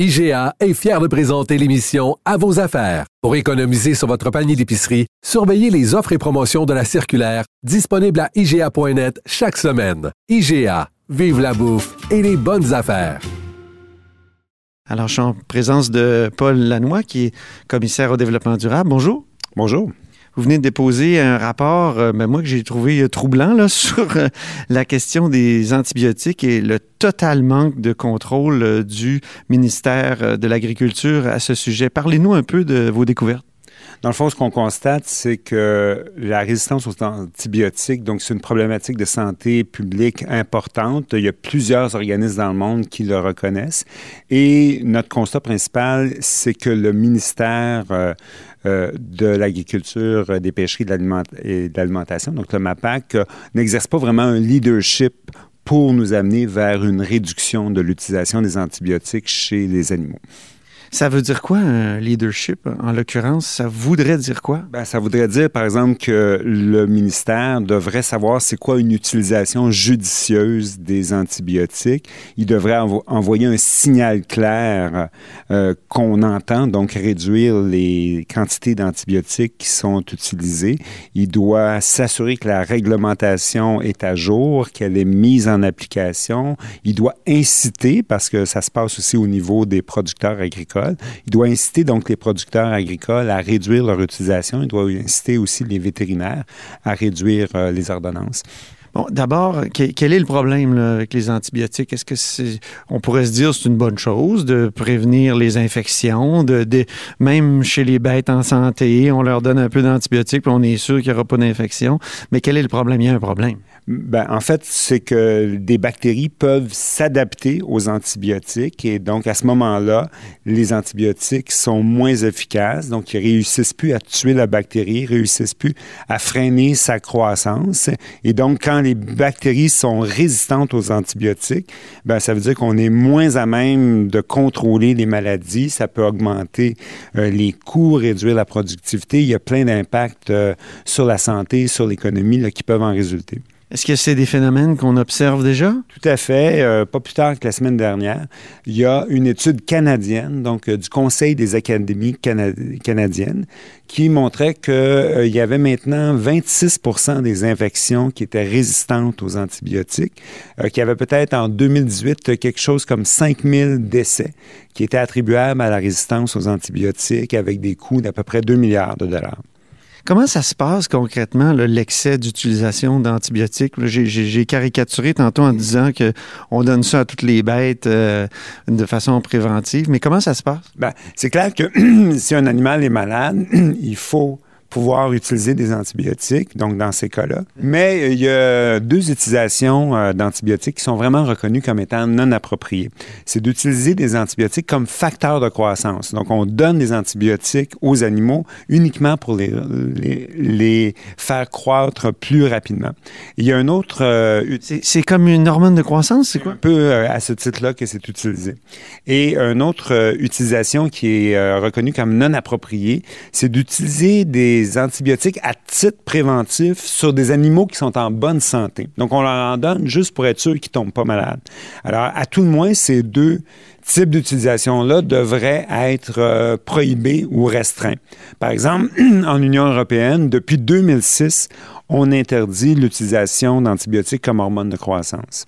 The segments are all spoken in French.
IGA est fier de présenter l'émission À vos affaires. Pour économiser sur votre panier d'épicerie, surveillez les offres et promotions de la circulaire disponible à IGA.net chaque semaine. IGA, vive la bouffe et les bonnes affaires. Alors, je suis en présence de Paul Lannoy, qui est commissaire au développement durable. Bonjour. Bonjour. Vous venez de déposer un rapport, euh, ben moi, que j'ai trouvé euh, troublant, là, sur euh, la question des antibiotiques et le total manque de contrôle du ministère de l'Agriculture à ce sujet. Parlez-nous un peu de vos découvertes. Dans le fond, ce qu'on constate, c'est que la résistance aux antibiotiques, donc c'est une problématique de santé publique importante. Il y a plusieurs organismes dans le monde qui le reconnaissent. Et notre constat principal, c'est que le ministère euh, de l'agriculture, euh, des pêcheries et de l'alimentation, donc le MAPAC, euh, n'exerce pas vraiment un leadership pour nous amener vers une réduction de l'utilisation des antibiotiques chez les animaux. Ça veut dire quoi, un leadership, en l'occurrence? Ça voudrait dire quoi? Ben, ça voudrait dire, par exemple, que le ministère devrait savoir c'est quoi une utilisation judicieuse des antibiotiques. Il devrait envoyer un signal clair euh, qu'on entend, donc réduire les quantités d'antibiotiques qui sont utilisées. Il doit s'assurer que la réglementation est à jour, qu'elle est mise en application. Il doit inciter, parce que ça se passe aussi au niveau des producteurs agricoles, il doit inciter donc les producteurs agricoles à réduire leur utilisation. Il doit inciter aussi les vétérinaires à réduire euh, les ordonnances. Bon, d'abord, quel est le problème avec les antibiotiques? Est-ce que c'est, on pourrait se dire c'est une bonne chose de prévenir les infections, même chez les bêtes en santé, on leur donne un peu d'antibiotiques puis on est sûr qu'il n'y aura pas d'infection. Mais quel est le problème? Il y a un problème. Ben, en fait, c'est que des bactéries peuvent s'adapter aux antibiotiques et donc à ce moment-là, les antibiotiques sont moins efficaces, donc ils réussissent plus à tuer la bactérie, réussissent plus à freiner sa croissance. Et donc, quand les bactéries sont résistantes aux antibiotiques, ben, ça veut dire qu'on est moins à même de contrôler les maladies. Ça peut augmenter euh, les coûts, réduire la productivité. Il y a plein d'impacts euh, sur la santé, sur l'économie qui peuvent en résulter. Est-ce que c'est des phénomènes qu'on observe déjà? Tout à fait. Euh, pas plus tard que la semaine dernière, il y a une étude canadienne, donc euh, du Conseil des académies canadiennes, qui montrait qu'il euh, y avait maintenant 26% des infections qui étaient résistantes aux antibiotiques, qu'il y avait peut-être en 2018 quelque chose comme 5000 décès qui étaient attribuables à la résistance aux antibiotiques avec des coûts d'à peu près 2 milliards de dollars. Comment ça se passe concrètement, l'excès d'utilisation d'antibiotiques? J'ai caricaturé tantôt en disant qu'on donne ça à toutes les bêtes euh, de façon préventive, mais comment ça se passe? Ben, c'est clair que si un animal est malade, il faut pouvoir utiliser des antibiotiques, donc dans ces cas-là. Mais euh, il y a deux utilisations euh, d'antibiotiques qui sont vraiment reconnues comme étant non appropriées. C'est d'utiliser des antibiotiques comme facteur de croissance. Donc, on donne des antibiotiques aux animaux uniquement pour les, les, faire croître plus rapidement. Il y a un autre... Euh, c'est comme une hormone de croissance, c'est quoi? Un peu à ce titre-là que c'est utilisé. Et une autre utilisation qui est reconnue comme non appropriée, c'est d'utiliser des antibiotiques à titre préventif sur des animaux qui sont en bonne santé. Donc, on leur en donne juste pour être sûr qu'ils ne tombent pas malades. Alors, à tout le moins, ces deux types d'utilisation-là devraient être euh, prohibés ou restreints. Par exemple, en Union européenne, depuis 2006, on interdit l'utilisation d'antibiotiques comme hormones de croissance.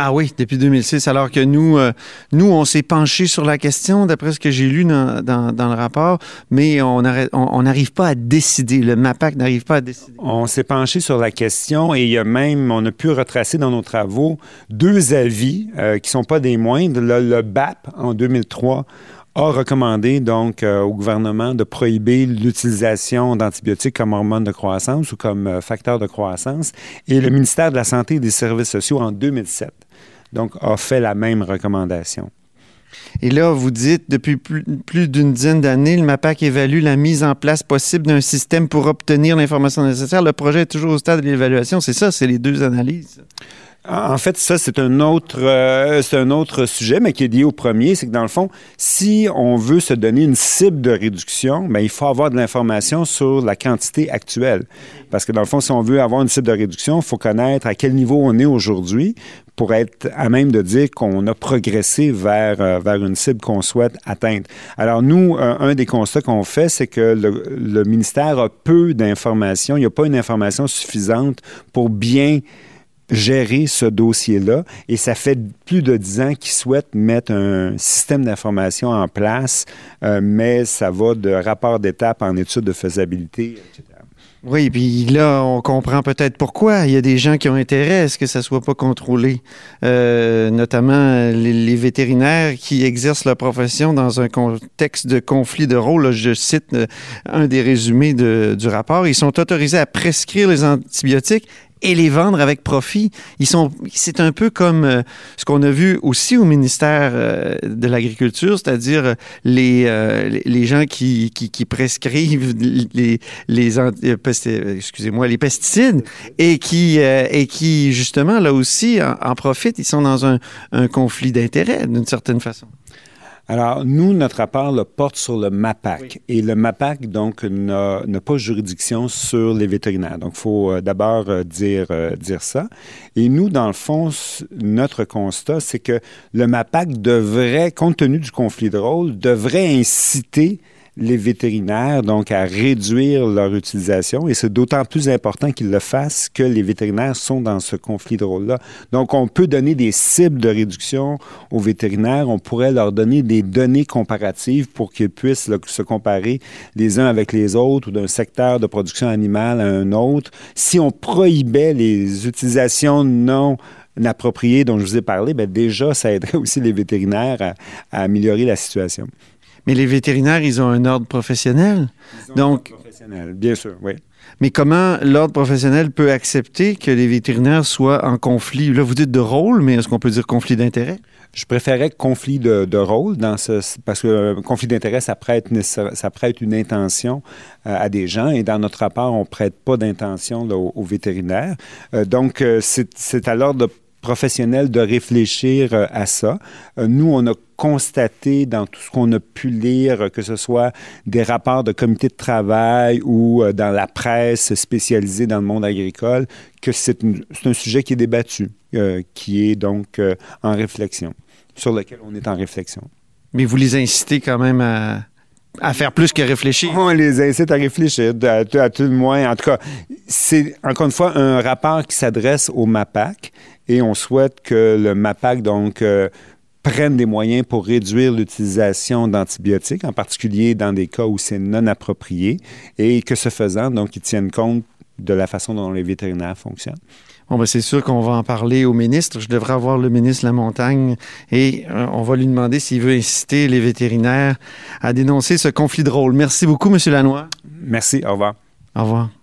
Ah oui, depuis 2006, alors que nous, euh, nous on s'est penché sur la question, d'après ce que j'ai lu dans, le rapport, mais on n'arrive pas à décider. Le MAPAC n'arrive pas à décider. On s'est penché sur la question et même, on a pu retracer dans nos travaux deux avis euh, qui ne sont pas des moindres. Le, BAP, en 2003, a recommandé donc euh, au gouvernement de prohiber l'utilisation d'antibiotiques comme hormone de croissance ou comme facteur de croissance et le ministère de la Santé et des Services sociaux en 2007 donc a fait la même recommandation. Et là, vous dites, depuis plus, d'une dizaine d'années, le MAPAC évalue la mise en place possible d'un système pour obtenir l'information nécessaire. Le projet est toujours au stade de l'évaluation. C'est ça, c'est les deux analyses. En fait, ça, c'est un autre, euh, un autre sujet, mais qui est lié au premier. C'est que dans le fond, si on veut se donner une cible de réduction, bien, il faut avoir de l'information sur la quantité actuelle. Parce que dans le fond, si on veut avoir une cible de réduction, il faut connaître à quel niveau on est aujourd'hui pour être à même de dire qu'on a progressé vers, euh, vers une cible qu'on souhaite atteindre. Alors nous, un des constats qu'on fait, c'est que le, le ministère a peu d'informations. Il n'y a pas une information suffisante pour bien gérer ce dossier-là. Et ça fait plus de dix ans qu'ils souhaitent mettre un système d'information en place, euh, mais ça va de rapport d'étape en étude de faisabilité, etc. Oui, puis là, on comprend peut-être pourquoi. Il y a des gens qui ont intérêt à ce que ça soit pas contrôlé, euh, notamment les, vétérinaires qui exercent leur profession dans un contexte de conflit de rôle. je cite euh, un des résumés du rapport. Ils sont autorisés à prescrire les antibiotiques et les vendre avec profit. Ils sont, c'est un peu comme euh, ce qu'on a vu aussi au ministère euh, de l'Agriculture, c'est-à-dire euh, les, les gens qui, qui, prescrivent les, les excusez-moi, les pesticides et qui, et qui justement là aussi en, profitent. Ils sont dans un, un conflit d'intérêts d'une certaine façon. Alors, nous, notre rapport le porte sur le MAPAC. Et le MAPAC, donc, n'a pas juridiction sur les vétérinaires. Donc, il faut euh, d'abord euh, dire, euh, dire ça. Et nous, dans le fond, notre constat, c'est que le MAPAC devrait, compte tenu du conflit de rôle, devrait inciter les vétérinaires, donc à réduire leur utilisation. Et c'est d'autant plus important qu'ils le fassent que les vétérinaires sont dans ce conflit de rôle-là. Donc, on peut donner des cibles de réduction aux vétérinaires. On pourrait leur donner des données comparatives pour qu'ils puissent se comparer les uns avec les autres ou d'un secteur de production animale à un autre. Si on prohibait les utilisations non appropriées dont je vous ai parlé, bien déjà, ça aiderait aussi les vétérinaires à, à améliorer la situation. Mais les vétérinaires, ils ont un ordre professionnel. Ils ont Donc, un ordre professionnel, bien sûr, oui. Mais comment l'ordre professionnel peut accepter que les vétérinaires soient en conflit? Là, vous dites de rôle, mais est-ce qu'on peut dire conflit d'intérêt? Je préférais conflit de, rôle dans ce, parce que euh, conflit d'intérêt, ça prête, ça prête une intention euh, à des gens et dans notre rapport, on ne prête pas d'intention aux, vétérinaires. Euh, donc, c'est à l'ordre professionnel de réfléchir à ça. nous, on a constaté dans tout ce qu'on a pu lire, que ce soit des rapports de comités de travail ou euh, dans la presse spécialisée dans le monde agricole, que c'est un sujet qui est débattu, euh, qui est donc euh, en réflexion, sur lequel on est en réflexion. Mais vous les incitez quand même à, à faire plus que réfléchir. On les incite à réfléchir, à, tout le moins. En tout cas, c'est encore une fois un rapport qui s'adresse au MAPAC et on souhaite que le MAPAC, donc, prennent des moyens pour réduire l'utilisation d'antibiotiques, en particulier dans des cas où c'est non approprié, et que ce faisant, donc, ils tiennent compte de la façon dont les vétérinaires fonctionnent. Bon, ben c'est sûr qu'on va en parler au ministre. Je devrais avoir le ministre de la Montagne et euh, on va lui demander s'il veut inciter les vétérinaires à dénoncer ce conflit de rôle. Merci beaucoup, M. Lannoy. Merci. Au revoir. Au revoir.